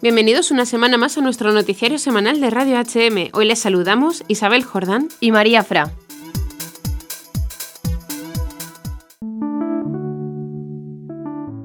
Bienvenidos una semana más a nuestro noticiario semanal de Radio HM. Hoy les saludamos Isabel Jordán y María Fra.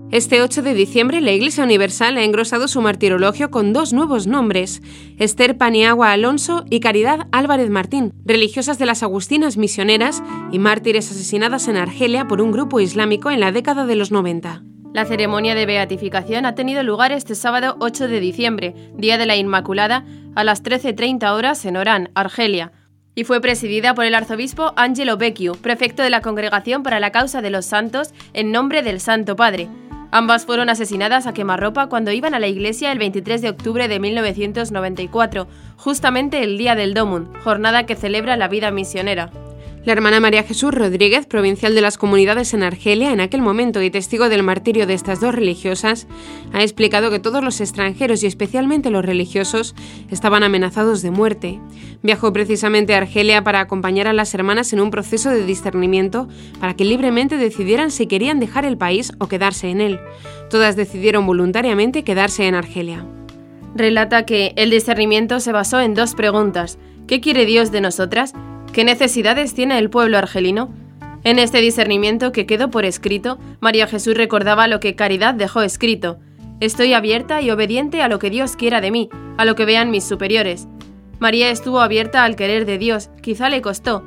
Este 8 de diciembre la Iglesia Universal ha engrosado su martirologio con dos nuevos nombres, Esther Paniagua Alonso y Caridad Álvarez Martín, religiosas de las Agustinas misioneras y mártires asesinadas en Argelia por un grupo islámico en la década de los 90. La ceremonia de beatificación ha tenido lugar este sábado 8 de diciembre, Día de la Inmaculada, a las 13.30 horas en Orán, Argelia, y fue presidida por el arzobispo Angelo Becciu, prefecto de la Congregación para la Causa de los Santos, en nombre del Santo Padre. Ambas fueron asesinadas a quemarropa cuando iban a la iglesia el 23 de octubre de 1994, justamente el día del Domun, jornada que celebra la vida misionera. La hermana María Jesús Rodríguez, provincial de las comunidades en Argelia en aquel momento y testigo del martirio de estas dos religiosas, ha explicado que todos los extranjeros y especialmente los religiosos estaban amenazados de muerte. Viajó precisamente a Argelia para acompañar a las hermanas en un proceso de discernimiento para que libremente decidieran si querían dejar el país o quedarse en él. Todas decidieron voluntariamente quedarse en Argelia. Relata que el discernimiento se basó en dos preguntas. ¿Qué quiere Dios de nosotras? ¿Qué necesidades tiene el pueblo argelino? En este discernimiento que quedó por escrito, María Jesús recordaba lo que Caridad dejó escrito. Estoy abierta y obediente a lo que Dios quiera de mí, a lo que vean mis superiores. María estuvo abierta al querer de Dios, quizá le costó.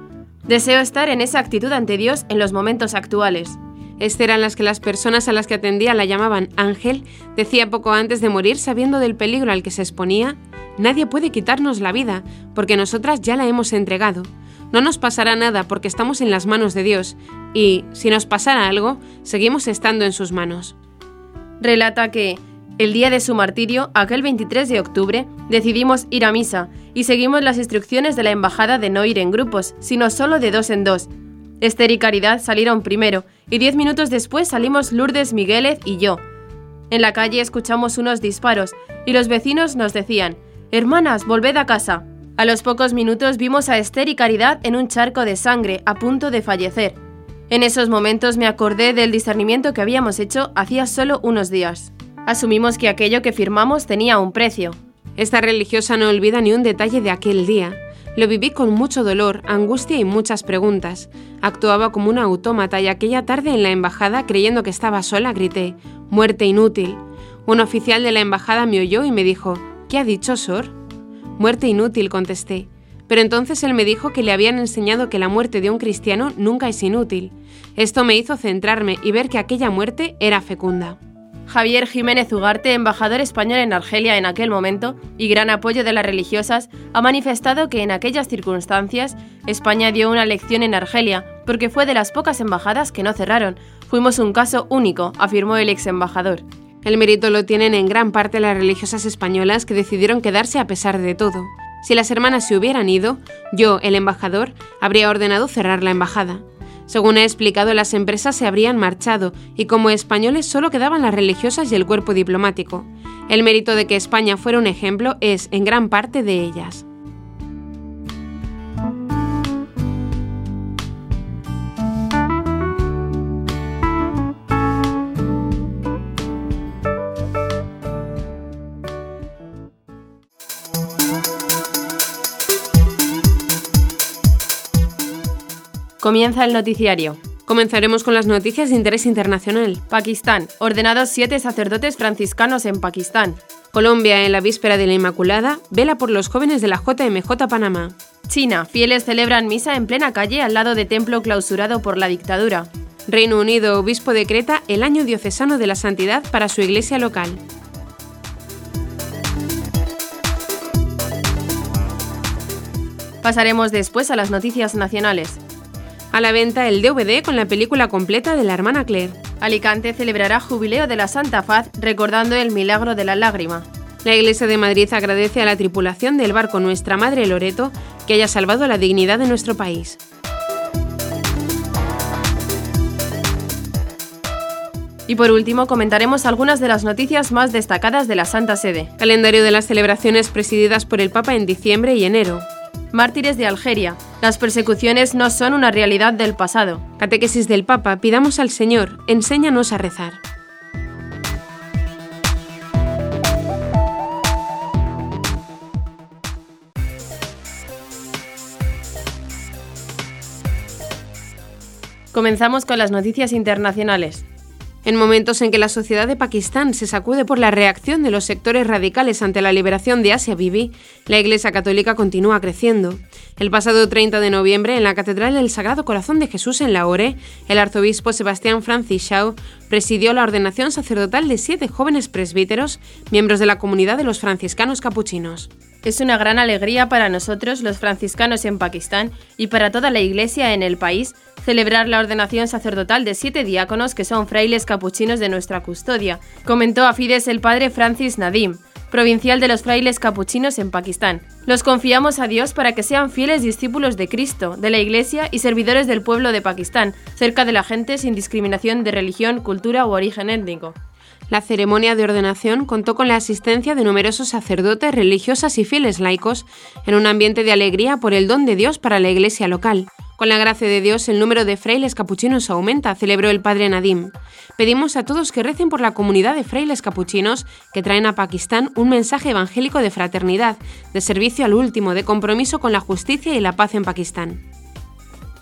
Deseo estar en esa actitud ante Dios en los momentos actuales. Estas eran las que las personas a las que atendía la llamaban ángel, decía poco antes de morir sabiendo del peligro al que se exponía, nadie puede quitarnos la vida, porque nosotras ya la hemos entregado. No nos pasará nada porque estamos en las manos de Dios y, si nos pasara algo, seguimos estando en sus manos. Relata que, el día de su martirio, aquel 23 de octubre, decidimos ir a misa y seguimos las instrucciones de la embajada de no ir en grupos, sino solo de dos en dos. Esther y Caridad salieron primero y diez minutos después salimos Lourdes Migueles y yo. En la calle escuchamos unos disparos y los vecinos nos decían, Hermanas, volved a casa. A los pocos minutos vimos a Esther y Caridad en un charco de sangre, a punto de fallecer. En esos momentos me acordé del discernimiento que habíamos hecho hacía solo unos días. Asumimos que aquello que firmamos tenía un precio. Esta religiosa no olvida ni un detalle de aquel día. Lo viví con mucho dolor, angustia y muchas preguntas. Actuaba como una autómata y aquella tarde en la embajada, creyendo que estaba sola, grité, muerte inútil. Un oficial de la embajada me oyó y me dijo, ¿qué ha dicho Sor? Muerte inútil, contesté. Pero entonces él me dijo que le habían enseñado que la muerte de un cristiano nunca es inútil. Esto me hizo centrarme y ver que aquella muerte era fecunda. Javier Jiménez Ugarte, embajador español en Argelia en aquel momento y gran apoyo de las religiosas, ha manifestado que en aquellas circunstancias España dio una lección en Argelia, porque fue de las pocas embajadas que no cerraron. Fuimos un caso único, afirmó el ex embajador. El mérito lo tienen en gran parte las religiosas españolas que decidieron quedarse a pesar de todo. Si las hermanas se hubieran ido, yo, el embajador, habría ordenado cerrar la embajada. Según he explicado, las empresas se habrían marchado y como españoles solo quedaban las religiosas y el cuerpo diplomático. El mérito de que España fuera un ejemplo es en gran parte de ellas. Comienza el noticiario. Comenzaremos con las noticias de interés internacional. Pakistán. Ordenados siete sacerdotes franciscanos en Pakistán. Colombia, en la víspera de la Inmaculada, vela por los jóvenes de la JMJ Panamá. China. Fieles celebran misa en plena calle al lado de templo clausurado por la dictadura. Reino Unido. Obispo decreta el año diocesano de la santidad para su iglesia local. Pasaremos después a las noticias nacionales. A la venta el DVD con la película completa de la hermana Claire. Alicante celebrará jubileo de la Santa Faz recordando el milagro de la lágrima. La Iglesia de Madrid agradece a la tripulación del barco Nuestra Madre Loreto que haya salvado la dignidad de nuestro país. Y por último, comentaremos algunas de las noticias más destacadas de la Santa Sede. Calendario de las celebraciones presididas por el Papa en diciembre y enero. Mártires de Algeria. Las persecuciones no son una realidad del pasado. Catequesis del Papa. Pidamos al Señor, enséñanos a rezar. Comenzamos con las noticias internacionales. En momentos en que la sociedad de Pakistán se sacude por la reacción de los sectores radicales ante la liberación de Asia Bibi, la Iglesia Católica continúa creciendo. El pasado 30 de noviembre, en la Catedral del Sagrado Corazón de Jesús en Lahore, el arzobispo Sebastián Francis Shaw presidió la ordenación sacerdotal de siete jóvenes presbíteros, miembros de la comunidad de los franciscanos capuchinos. Es una gran alegría para nosotros, los franciscanos en Pakistán, y para toda la Iglesia en el país, celebrar la ordenación sacerdotal de siete diáconos que son frailes capuchinos de nuestra custodia, comentó a Fides el padre Francis Nadim, provincial de los frailes capuchinos en Pakistán. Los confiamos a Dios para que sean fieles discípulos de Cristo, de la Iglesia y servidores del pueblo de Pakistán, cerca de la gente sin discriminación de religión, cultura u origen étnico. La ceremonia de ordenación contó con la asistencia de numerosos sacerdotes, religiosas y fieles laicos, en un ambiente de alegría por el don de Dios para la iglesia local. Con la gracia de Dios, el número de frailes capuchinos aumenta, celebró el padre Nadim. Pedimos a todos que recen por la comunidad de frailes capuchinos que traen a Pakistán un mensaje evangélico de fraternidad, de servicio al último, de compromiso con la justicia y la paz en Pakistán.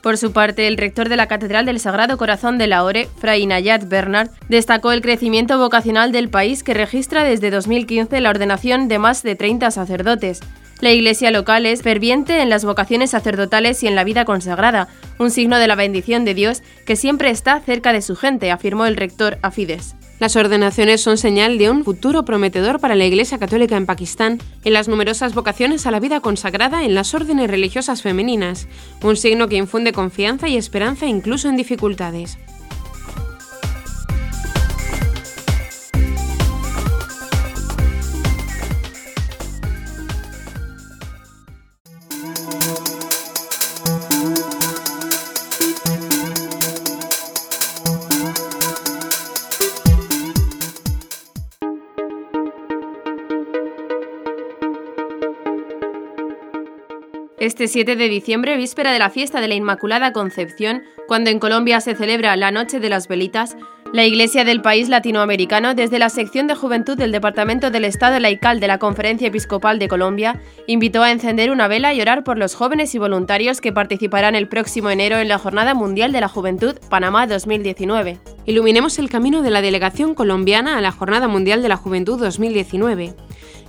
Por su parte, el rector de la Catedral del Sagrado Corazón de Lahore, Fray Nayat Bernard, destacó el crecimiento vocacional del país que registra desde 2015 la ordenación de más de 30 sacerdotes. La iglesia local es ferviente en las vocaciones sacerdotales y en la vida consagrada, un signo de la bendición de Dios que siempre está cerca de su gente, afirmó el rector Afides. Las ordenaciones son señal de un futuro prometedor para la Iglesia Católica en Pakistán en las numerosas vocaciones a la vida consagrada en las órdenes religiosas femeninas, un signo que infunde confianza y esperanza incluso en dificultades. Este 7 de diciembre, víspera de la fiesta de la Inmaculada Concepción, cuando en Colombia se celebra la Noche de las Velitas, la Iglesia del país latinoamericano, desde la sección de juventud del Departamento del Estado Laical de la Conferencia Episcopal de Colombia, invitó a encender una vela y orar por los jóvenes y voluntarios que participarán el próximo enero en la Jornada Mundial de la Juventud Panamá 2019. Iluminemos el camino de la delegación colombiana a la Jornada Mundial de la Juventud 2019.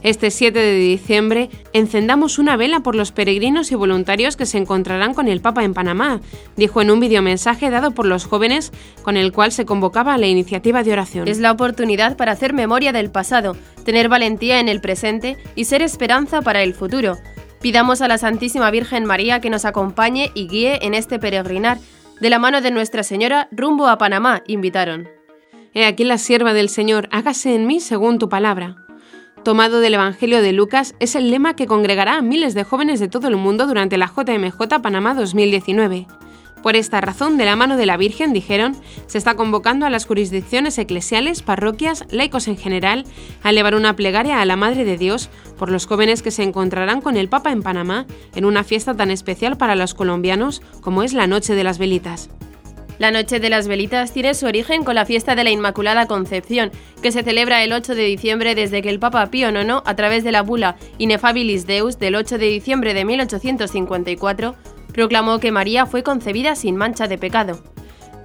Este 7 de diciembre encendamos una vela por los peregrinos y voluntarios que se encontrarán con el Papa en Panamá, dijo en un videomensaje dado por los jóvenes con el cual se convocaba a la iniciativa de oración. Es la oportunidad para hacer memoria del pasado, tener valentía en el presente y ser esperanza para el futuro. Pidamos a la Santísima Virgen María que nos acompañe y guíe en este peregrinar. De la mano de Nuestra Señora, rumbo a Panamá, invitaron. He aquí la sierva del Señor, hágase en mí según tu palabra tomado del Evangelio de Lucas, es el lema que congregará a miles de jóvenes de todo el mundo durante la JMJ Panamá 2019. Por esta razón, de la mano de la Virgen, dijeron, se está convocando a las jurisdicciones eclesiales, parroquias, laicos en general, a elevar una plegaria a la Madre de Dios por los jóvenes que se encontrarán con el Papa en Panamá en una fiesta tan especial para los colombianos como es la Noche de las Velitas. La Noche de las Velitas tiene su origen con la fiesta de la Inmaculada Concepción, que se celebra el 8 de diciembre desde que el Papa Pío IX, a través de la bula Inefabilis Deus del 8 de diciembre de 1854, proclamó que María fue concebida sin mancha de pecado.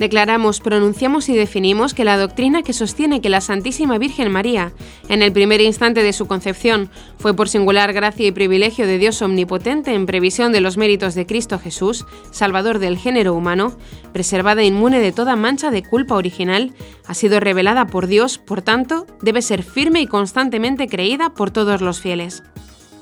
Declaramos, pronunciamos y definimos que la doctrina que sostiene que la Santísima Virgen María, en el primer instante de su concepción, fue por singular gracia y privilegio de Dios omnipotente en previsión de los méritos de Cristo Jesús, Salvador del género humano, preservada inmune de toda mancha de culpa original, ha sido revelada por Dios, por tanto, debe ser firme y constantemente creída por todos los fieles.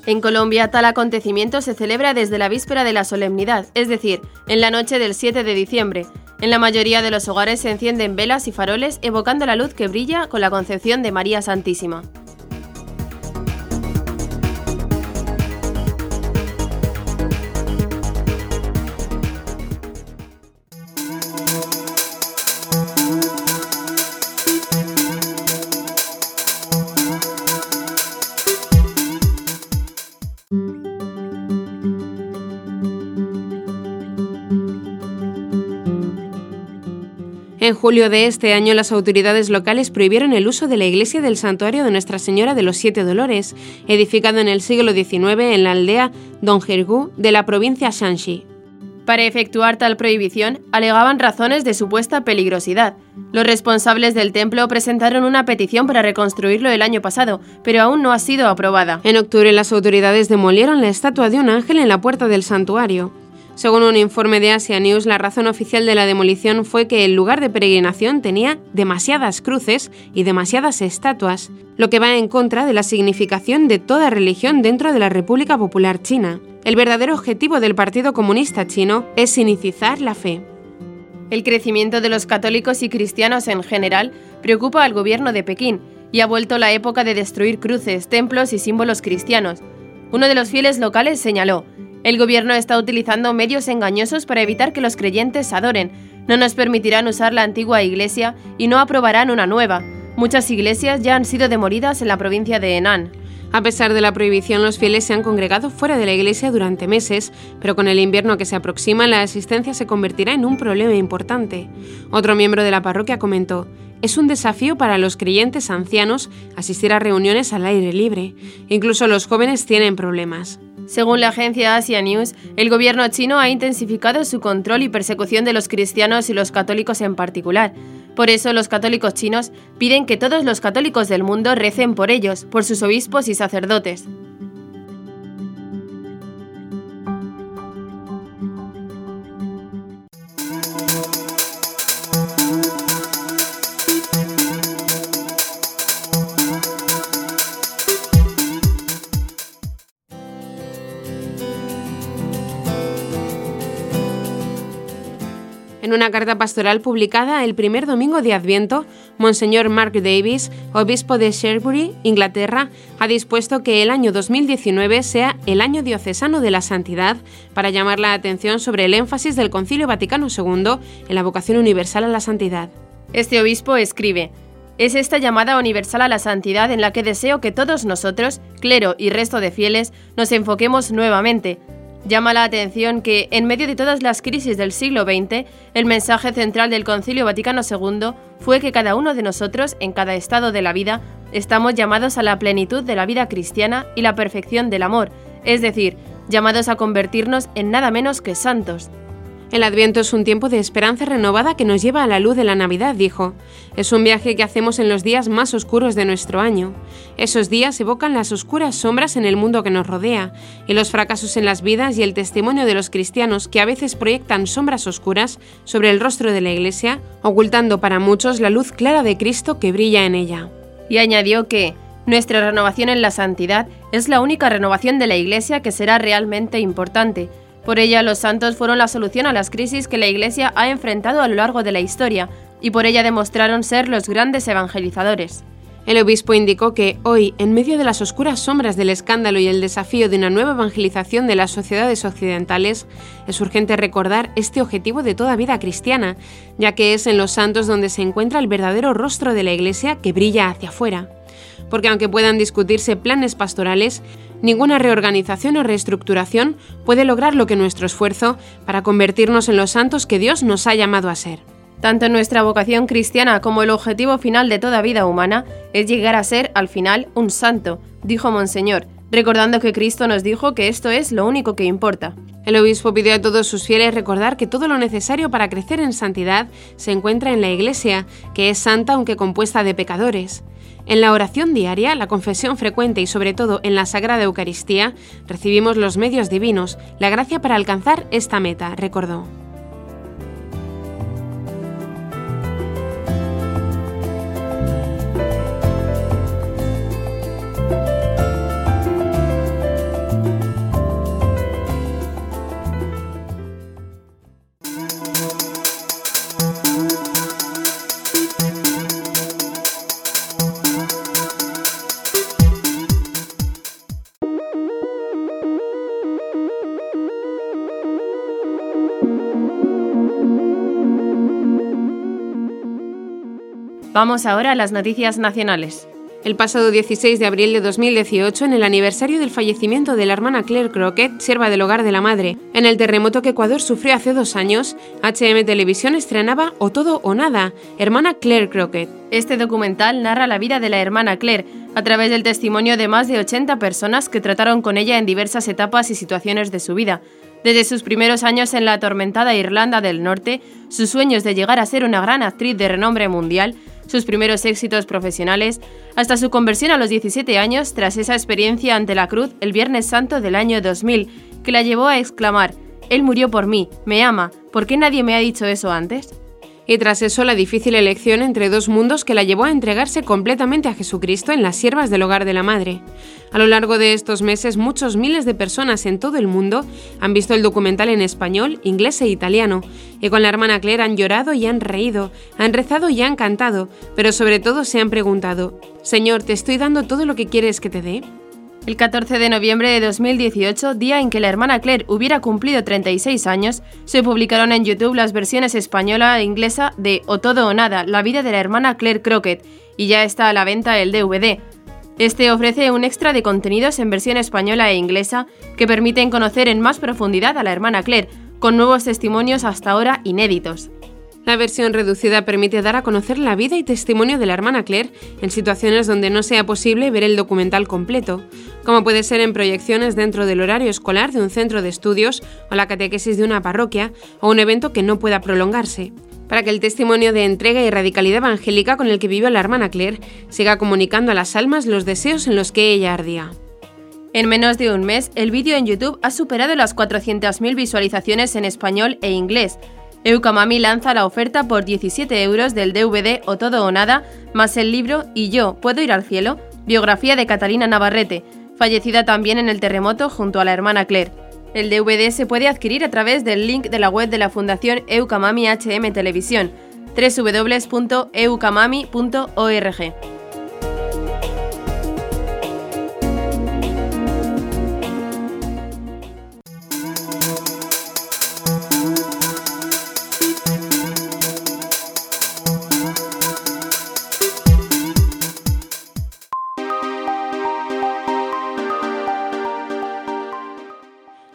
En Colombia, tal acontecimiento se celebra desde la víspera de la solemnidad, es decir, en la noche del 7 de diciembre, en la mayoría de los hogares se encienden velas y faroles evocando la luz que brilla con la concepción de María Santísima. En julio de este año, las autoridades locales prohibieron el uso de la iglesia del santuario de Nuestra Señora de los Siete Dolores, edificado en el siglo XIX en la aldea Dongirgu de la provincia Shanxi. Para efectuar tal prohibición, alegaban razones de supuesta peligrosidad. Los responsables del templo presentaron una petición para reconstruirlo el año pasado, pero aún no ha sido aprobada. En octubre las autoridades demolieron la estatua de un ángel en la puerta del santuario. Según un informe de Asia News, la razón oficial de la demolición fue que el lugar de peregrinación tenía demasiadas cruces y demasiadas estatuas, lo que va en contra de la significación de toda religión dentro de la República Popular China. El verdadero objetivo del Partido Comunista Chino es sinicizar la fe. El crecimiento de los católicos y cristianos en general preocupa al gobierno de Pekín y ha vuelto la época de destruir cruces, templos y símbolos cristianos. Uno de los fieles locales señaló, el gobierno está utilizando medios engañosos para evitar que los creyentes adoren. No nos permitirán usar la antigua iglesia y no aprobarán una nueva. Muchas iglesias ya han sido demolidas en la provincia de Henan. A pesar de la prohibición, los fieles se han congregado fuera de la iglesia durante meses, pero con el invierno que se aproxima, la asistencia se convertirá en un problema importante. Otro miembro de la parroquia comentó, es un desafío para los creyentes ancianos asistir a reuniones al aire libre. Incluso los jóvenes tienen problemas. Según la agencia Asia News, el gobierno chino ha intensificado su control y persecución de los cristianos y los católicos en particular. Por eso los católicos chinos piden que todos los católicos del mundo recen por ellos, por sus obispos y sacerdotes. En una carta pastoral publicada el primer domingo de Adviento, Monseñor Mark Davis, obispo de Sherbury, Inglaterra, ha dispuesto que el año 2019 sea el año diocesano de la santidad para llamar la atención sobre el énfasis del Concilio Vaticano II en la vocación universal a la santidad. Este obispo escribe, es esta llamada universal a la santidad en la que deseo que todos nosotros, clero y resto de fieles, nos enfoquemos nuevamente, Llama la atención que, en medio de todas las crisis del siglo XX, el mensaje central del Concilio Vaticano II fue que cada uno de nosotros, en cada estado de la vida, estamos llamados a la plenitud de la vida cristiana y la perfección del amor, es decir, llamados a convertirnos en nada menos que santos. El Adviento es un tiempo de esperanza renovada que nos lleva a la luz de la Navidad, dijo. Es un viaje que hacemos en los días más oscuros de nuestro año. Esos días evocan las oscuras sombras en el mundo que nos rodea, y los fracasos en las vidas y el testimonio de los cristianos que a veces proyectan sombras oscuras sobre el rostro de la Iglesia, ocultando para muchos la luz clara de Cristo que brilla en ella. Y añadió que, nuestra renovación en la santidad es la única renovación de la Iglesia que será realmente importante, por ella los santos fueron la solución a las crisis que la Iglesia ha enfrentado a lo largo de la historia, y por ella demostraron ser los grandes evangelizadores. El obispo indicó que hoy, en medio de las oscuras sombras del escándalo y el desafío de una nueva evangelización de las sociedades occidentales, es urgente recordar este objetivo de toda vida cristiana, ya que es en los santos donde se encuentra el verdadero rostro de la Iglesia que brilla hacia afuera. Porque aunque puedan discutirse planes pastorales, Ninguna reorganización o reestructuración puede lograr lo que nuestro esfuerzo para convertirnos en los santos que Dios nos ha llamado a ser. Tanto nuestra vocación cristiana como el objetivo final de toda vida humana es llegar a ser, al final, un santo, dijo Monseñor, recordando que Cristo nos dijo que esto es lo único que importa. El obispo pidió a todos sus fieles recordar que todo lo necesario para crecer en santidad se encuentra en la Iglesia, que es santa aunque compuesta de pecadores. En la oración diaria, la confesión frecuente y sobre todo en la Sagrada Eucaristía, recibimos los medios divinos, la gracia para alcanzar esta meta, recordó. Vamos ahora a las noticias nacionales. El pasado 16 de abril de 2018, en el aniversario del fallecimiento de la hermana Claire Crockett, sierva del hogar de la madre, en el terremoto que Ecuador sufrió hace dos años, HM Televisión estrenaba O Todo o Nada, hermana Claire Crockett. Este documental narra la vida de la hermana Claire a través del testimonio de más de 80 personas que trataron con ella en diversas etapas y situaciones de su vida. Desde sus primeros años en la atormentada Irlanda del Norte, sus sueños de llegar a ser una gran actriz de renombre mundial, sus primeros éxitos profesionales, hasta su conversión a los 17 años tras esa experiencia ante la cruz el Viernes Santo del año 2000, que la llevó a exclamar, Él murió por mí, me ama, ¿por qué nadie me ha dicho eso antes? Y tras eso la difícil elección entre dos mundos que la llevó a entregarse completamente a Jesucristo en las siervas del hogar de la Madre. A lo largo de estos meses, muchos miles de personas en todo el mundo han visto el documental en español, inglés e italiano, y con la hermana Claire han llorado y han reído, han rezado y han cantado, pero sobre todo se han preguntado, Señor, ¿te estoy dando todo lo que quieres que te dé? El 14 de noviembre de 2018, día en que la hermana Claire hubiera cumplido 36 años, se publicaron en YouTube las versiones española e inglesa de O todo o nada, la vida de la hermana Claire Crockett, y ya está a la venta el DVD. Este ofrece un extra de contenidos en versión española e inglesa que permiten conocer en más profundidad a la hermana Claire, con nuevos testimonios hasta ahora inéditos. La versión reducida permite dar a conocer la vida y testimonio de la hermana Claire en situaciones donde no sea posible ver el documental completo, como puede ser en proyecciones dentro del horario escolar de un centro de estudios o la catequesis de una parroquia o un evento que no pueda prolongarse para que el testimonio de entrega y radicalidad evangélica con el que vivió la hermana Claire siga comunicando a las almas los deseos en los que ella ardía. En menos de un mes, el vídeo en YouTube ha superado las 400.000 visualizaciones en español e inglés, Eukamami lanza la oferta por 17 euros del DVD O Todo o Nada, más el libro Y yo, ¿puedo ir al cielo? Biografía de Catalina Navarrete, fallecida también en el terremoto junto a la hermana Claire. El DVD se puede adquirir a través del link de la web de la Fundación Eukamami HM Televisión, www.eukamami.org.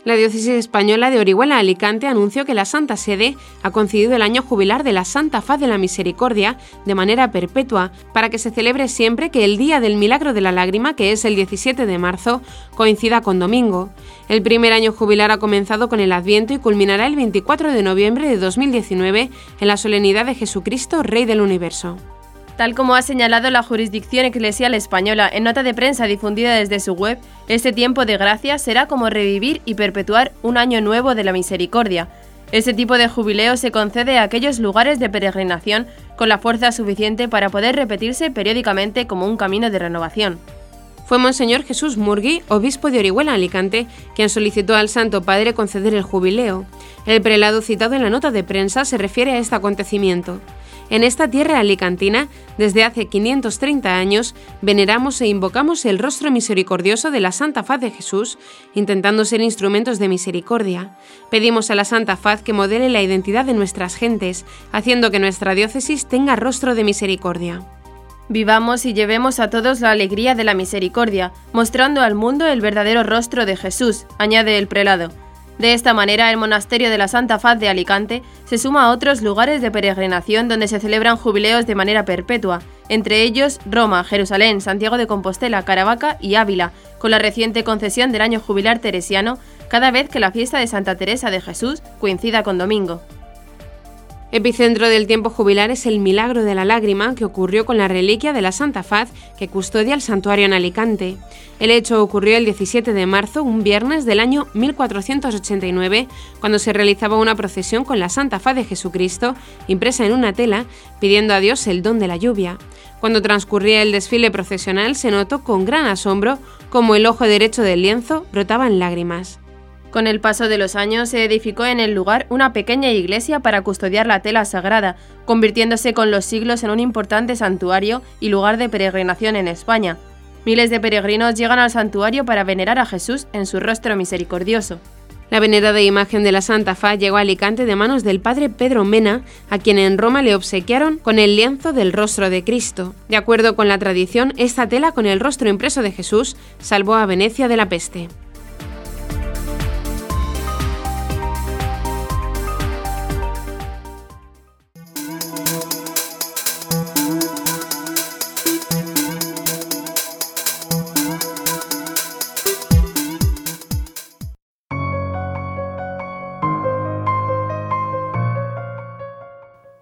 La diócesis española de Orihuela Alicante anunció que la Santa Sede ha concedido el año jubilar de la Santa Faz de la Misericordia de manera perpetua para que se celebre siempre que el día del Milagro de la Lágrima, que es el 17 de marzo, coincida con domingo. El primer año jubilar ha comenzado con el Adviento y culminará el 24 de noviembre de 2019 en la solemnidad de Jesucristo, Rey del Universo. Tal como ha señalado la jurisdicción eclesial española en nota de prensa difundida desde su web, este tiempo de gracia será como revivir y perpetuar un año nuevo de la misericordia. Este tipo de jubileo se concede a aquellos lugares de peregrinación con la fuerza suficiente para poder repetirse periódicamente como un camino de renovación. Fue Monseñor Jesús Murgui, obispo de Orihuela Alicante, quien solicitó al Santo Padre conceder el jubileo. El prelado citado en la nota de prensa se refiere a este acontecimiento. En esta tierra alicantina, desde hace 530 años, veneramos e invocamos el rostro misericordioso de la Santa Faz de Jesús, intentando ser instrumentos de misericordia. Pedimos a la Santa Faz que modele la identidad de nuestras gentes, haciendo que nuestra diócesis tenga rostro de misericordia. Vivamos y llevemos a todos la alegría de la misericordia, mostrando al mundo el verdadero rostro de Jesús, añade el prelado. De esta manera, el monasterio de la Santa Faz de Alicante se suma a otros lugares de peregrinación donde se celebran jubileos de manera perpetua, entre ellos Roma, Jerusalén, Santiago de Compostela, Caravaca y Ávila, con la reciente concesión del año jubilar teresiano cada vez que la fiesta de Santa Teresa de Jesús coincida con domingo. Epicentro del tiempo jubilar es el milagro de la lágrima que ocurrió con la reliquia de la Santa Faz que custodia el santuario en Alicante. El hecho ocurrió el 17 de marzo, un viernes del año 1489, cuando se realizaba una procesión con la Santa Faz de Jesucristo impresa en una tela, pidiendo a Dios el don de la lluvia. Cuando transcurría el desfile procesional se notó con gran asombro cómo el ojo derecho del lienzo brotaba en lágrimas. Con el paso de los años se edificó en el lugar una pequeña iglesia para custodiar la tela sagrada, convirtiéndose con los siglos en un importante santuario y lugar de peregrinación en España. Miles de peregrinos llegan al santuario para venerar a Jesús en su rostro misericordioso. La venerada imagen de la Santa Fa llegó a Alicante de manos del padre Pedro Mena, a quien en Roma le obsequiaron con el lienzo del rostro de Cristo. De acuerdo con la tradición, esta tela con el rostro impreso de Jesús salvó a Venecia de la peste.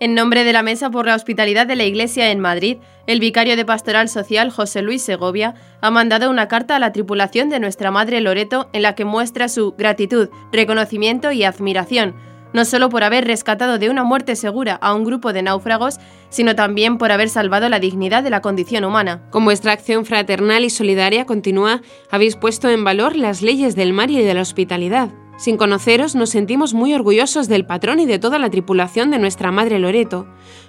En nombre de la Mesa por la Hospitalidad de la Iglesia en Madrid, el vicario de Pastoral Social José Luis Segovia ha mandado una carta a la tripulación de Nuestra Madre Loreto en la que muestra su gratitud, reconocimiento y admiración, no solo por haber rescatado de una muerte segura a un grupo de náufragos, sino también por haber salvado la dignidad de la condición humana. Con vuestra acción fraternal y solidaria continúa, habéis puesto en valor las leyes del mar y de la hospitalidad. Sin conoceros, nos sentimos muy orgullosos del patrón y de toda la tripulación de nuestra Madre Loreto.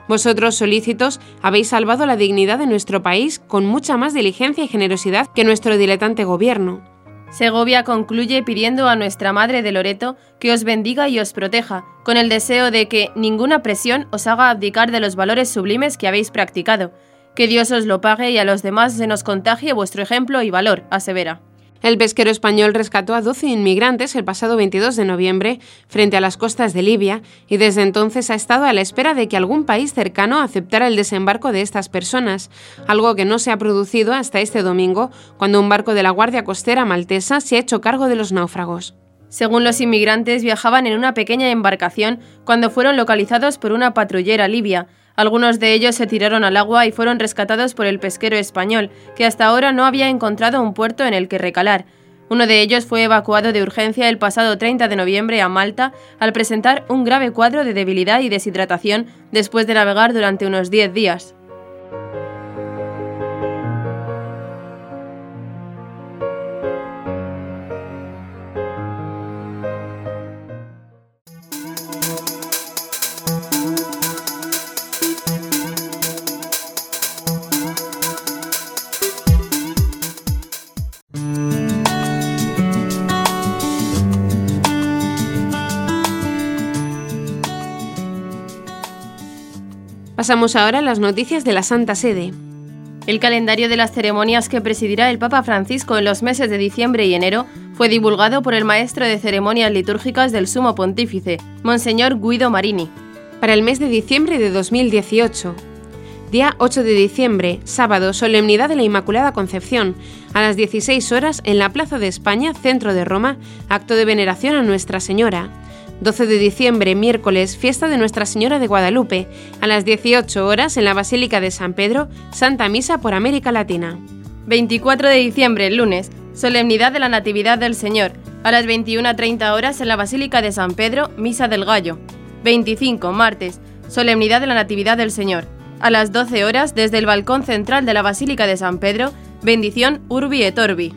Vosotros, solícitos, habéis salvado la dignidad de nuestro país con mucha más diligencia y generosidad que nuestro diletante gobierno. Segovia concluye pidiendo a nuestra Madre de Loreto que os bendiga y os proteja, con el deseo de que ninguna presión os haga abdicar de los valores sublimes que habéis practicado. Que Dios os lo pague y a los demás se nos contagie vuestro ejemplo y valor, asevera. El pesquero español rescató a 12 inmigrantes el pasado 22 de noviembre frente a las costas de Libia y desde entonces ha estado a la espera de que algún país cercano aceptara el desembarco de estas personas, algo que no se ha producido hasta este domingo, cuando un barco de la Guardia Costera maltesa se ha hecho cargo de los náufragos. Según los inmigrantes, viajaban en una pequeña embarcación cuando fueron localizados por una patrullera libia, algunos de ellos se tiraron al agua y fueron rescatados por el pesquero español, que hasta ahora no había encontrado un puerto en el que recalar. Uno de ellos fue evacuado de urgencia el pasado 30 de noviembre a Malta al presentar un grave cuadro de debilidad y deshidratación después de navegar durante unos 10 días. Pasamos ahora a las noticias de la Santa Sede. El calendario de las ceremonias que presidirá el Papa Francisco en los meses de diciembre y enero fue divulgado por el maestro de ceremonias litúrgicas del Sumo Pontífice, Monseñor Guido Marini. Para el mes de diciembre de 2018, día 8 de diciembre, sábado, solemnidad de la Inmaculada Concepción, a las 16 horas en la Plaza de España, centro de Roma, acto de veneración a Nuestra Señora. 12 de diciembre, miércoles, fiesta de Nuestra Señora de Guadalupe, a las 18 horas en la Basílica de San Pedro, Santa Misa por América Latina. 24 de diciembre, lunes, solemnidad de la Natividad del Señor, a las 21.30 horas en la Basílica de San Pedro, Misa del Gallo. 25, martes, solemnidad de la Natividad del Señor, a las 12 horas desde el balcón central de la Basílica de San Pedro, bendición Urbi et Orbi.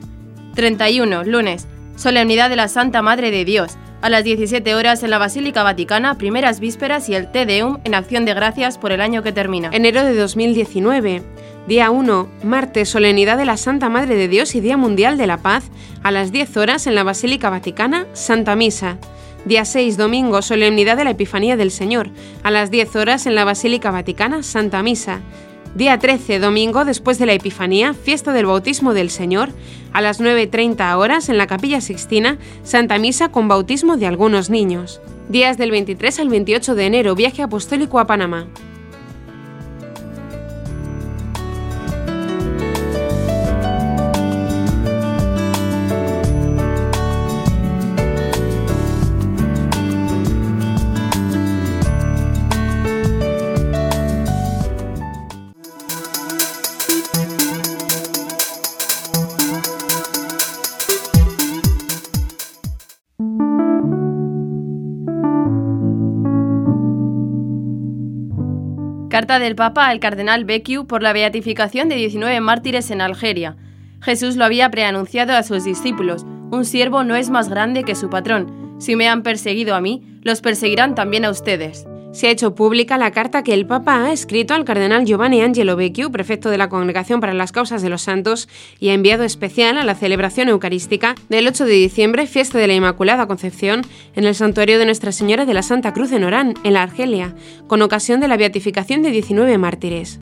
31, lunes, solemnidad de la Santa Madre de Dios, a las 17 horas en la Basílica Vaticana, primeras vísperas y el Te Deum en acción de gracias por el año que termina. Enero de 2019. Día 1, martes, solemnidad de la Santa Madre de Dios y Día Mundial de la Paz, a las 10 horas en la Basílica Vaticana, Santa Misa. Día 6, domingo, solemnidad de la Epifanía del Señor, a las 10 horas en la Basílica Vaticana, Santa Misa. Día 13, domingo, después de la Epifanía, fiesta del bautismo del Señor, a las 9.30 horas en la Capilla Sixtina, Santa Misa con bautismo de algunos niños. Días del 23 al 28 de enero, viaje apostólico a Panamá. Carta del Papa al cardenal Becciu por la beatificación de 19 mártires en Algeria. Jesús lo había preanunciado a sus discípulos. Un siervo no es más grande que su patrón. Si me han perseguido a mí, los perseguirán también a ustedes se ha hecho pública la carta que el Papa ha escrito al cardenal Giovanni Angelo Becciu, prefecto de la Congregación para las Causas de los Santos, y ha enviado especial a la celebración eucarística del 8 de diciembre, fiesta de la Inmaculada Concepción, en el santuario de Nuestra Señora de la Santa Cruz en Orán, en la Argelia, con ocasión de la beatificación de 19 mártires.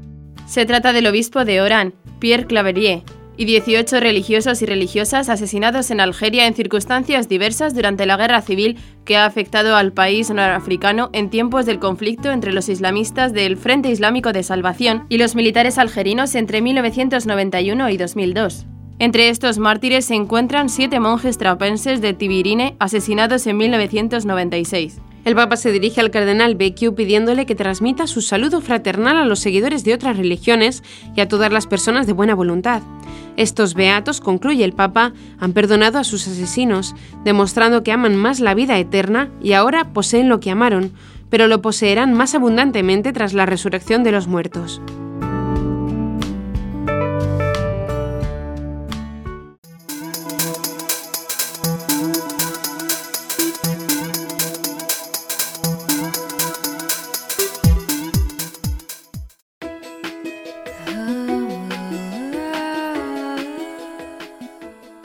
Se trata del obispo de Orán, Pierre Claverier, y 18 religiosos y religiosas asesinados en Algeria en circunstancias diversas durante la guerra civil que ha afectado al país norafricano en tiempos del conflicto entre los islamistas del Frente Islámico de Salvación y los militares algerinos entre 1991 y 2002. Entre estos mártires se encuentran siete monjes trapenses de Tibirine asesinados en 1996. El Papa se dirige al cardenal Becciu pidiéndole que transmita su saludo fraternal a los seguidores de otras religiones y a todas las personas de buena voluntad. Estos beatos, concluye el Papa, han perdonado a sus asesinos, demostrando que aman más la vida eterna y ahora poseen lo que amaron, pero lo poseerán más abundantemente tras la resurrección de los muertos.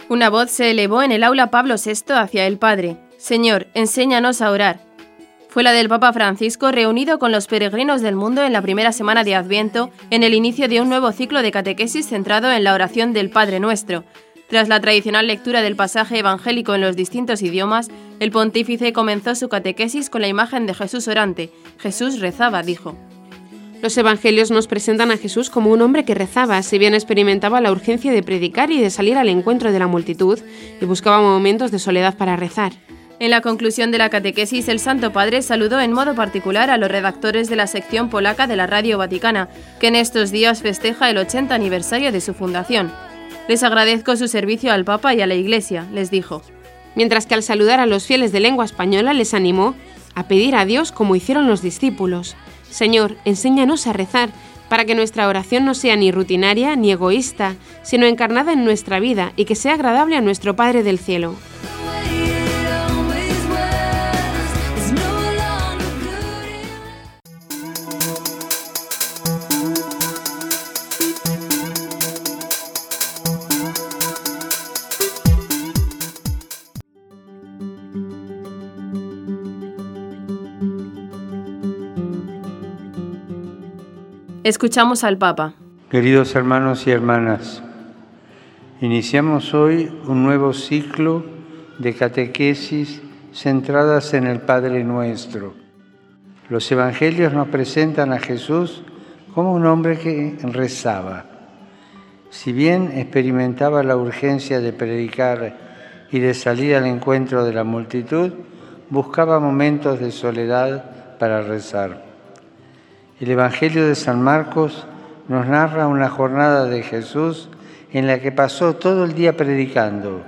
Una voz se elevó en el aula Pablo VI hacia el Padre. Señor, enséñanos a orar. Fue la del Papa Francisco reunido con los peregrinos del mundo en la primera semana de Adviento, en el inicio de un nuevo ciclo de catequesis centrado en la oración del Padre Nuestro. Tras la tradicional lectura del pasaje evangélico en los distintos idiomas, el pontífice comenzó su catequesis con la imagen de Jesús orante. Jesús rezaba, dijo. Los evangelios nos presentan a Jesús como un hombre que rezaba, si bien experimentaba la urgencia de predicar y de salir al encuentro de la multitud, y buscaba momentos de soledad para rezar. En la conclusión de la catequesis, el Santo Padre saludó en modo particular a los redactores de la sección polaca de la Radio Vaticana, que en estos días festeja el 80 aniversario de su fundación. Les agradezco su servicio al Papa y a la Iglesia, les dijo. Mientras que al saludar a los fieles de lengua española les animó a pedir a Dios como hicieron los discípulos. Señor, enséñanos a rezar, para que nuestra oración no sea ni rutinaria ni egoísta, sino encarnada en nuestra vida y que sea agradable a nuestro Padre del Cielo. Escuchamos al Papa. Queridos hermanos y hermanas, iniciamos hoy un nuevo ciclo de catequesis centradas en el Padre Nuestro. Los evangelios nos presentan a Jesús como un hombre que rezaba. Si bien experimentaba la urgencia de predicar y de salir al encuentro de la multitud, buscaba momentos de soledad para rezar. El Evangelio de San Marcos nos narra una jornada de Jesús en la que pasó todo el día predicando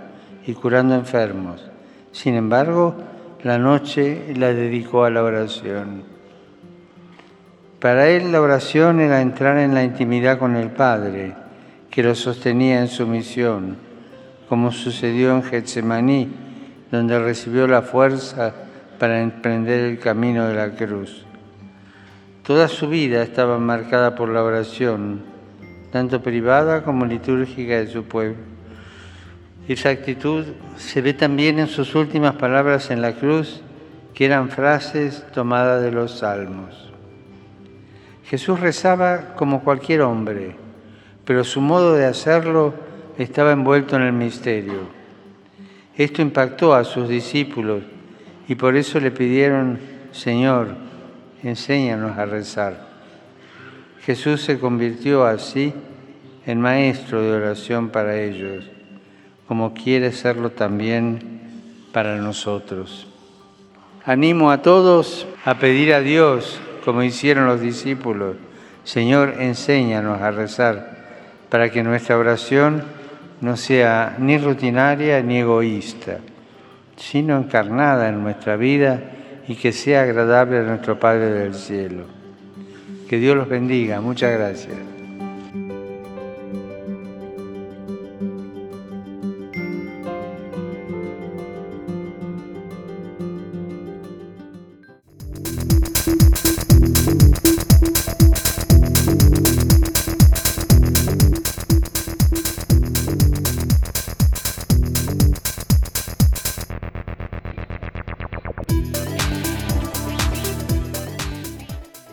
y curando enfermos. Sin embargo, la noche la dedicó a la oración. Para él la oración era entrar en la intimidad con el Padre, que lo sostenía en su misión, como sucedió en Getsemaní, donde recibió la fuerza para emprender el camino de la cruz. Toda su vida estaba marcada por la oración, tanto privada como litúrgica de su pueblo. Esa actitud se ve también en sus últimas palabras en la cruz, que eran frases tomadas de los salmos. Jesús rezaba como cualquier hombre, pero su modo de hacerlo estaba envuelto en el misterio. Esto impactó a sus discípulos y por eso le pidieron, Señor, enséñanos a rezar. Jesús se convirtió así en maestro de oración para ellos, como quiere serlo también para nosotros. Animo a todos a pedir a Dios, como hicieron los discípulos, Señor, enséñanos a rezar, para que nuestra oración no sea ni rutinaria ni egoísta, sino encarnada en nuestra vida y que sea agradable a nuestro Padre del cielo. Que Dios los bendiga. Muchas gracias.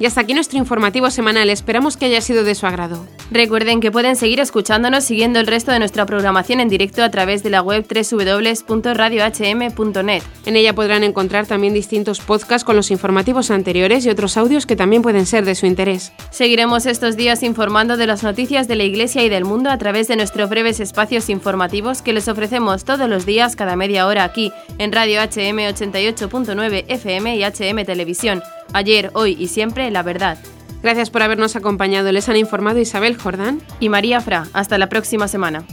Y hasta aquí nuestro informativo semanal, esperamos que haya sido de su agrado. Recuerden que pueden seguir escuchándonos siguiendo el resto de nuestra programación en directo a través de la web www.radiohm.net. En ella podrán encontrar también distintos podcasts con los informativos anteriores y otros audios que también pueden ser de su interés. Seguiremos estos días informando de las noticias de la Iglesia y del mundo a través de nuestros breves espacios informativos que les ofrecemos todos los días cada media hora aquí en Radio HM 88.9 FM y HM Televisión. Ayer, hoy y siempre, la verdad. Gracias por habernos acompañado. Les han informado Isabel Jordán y María Fra. Hasta la próxima semana.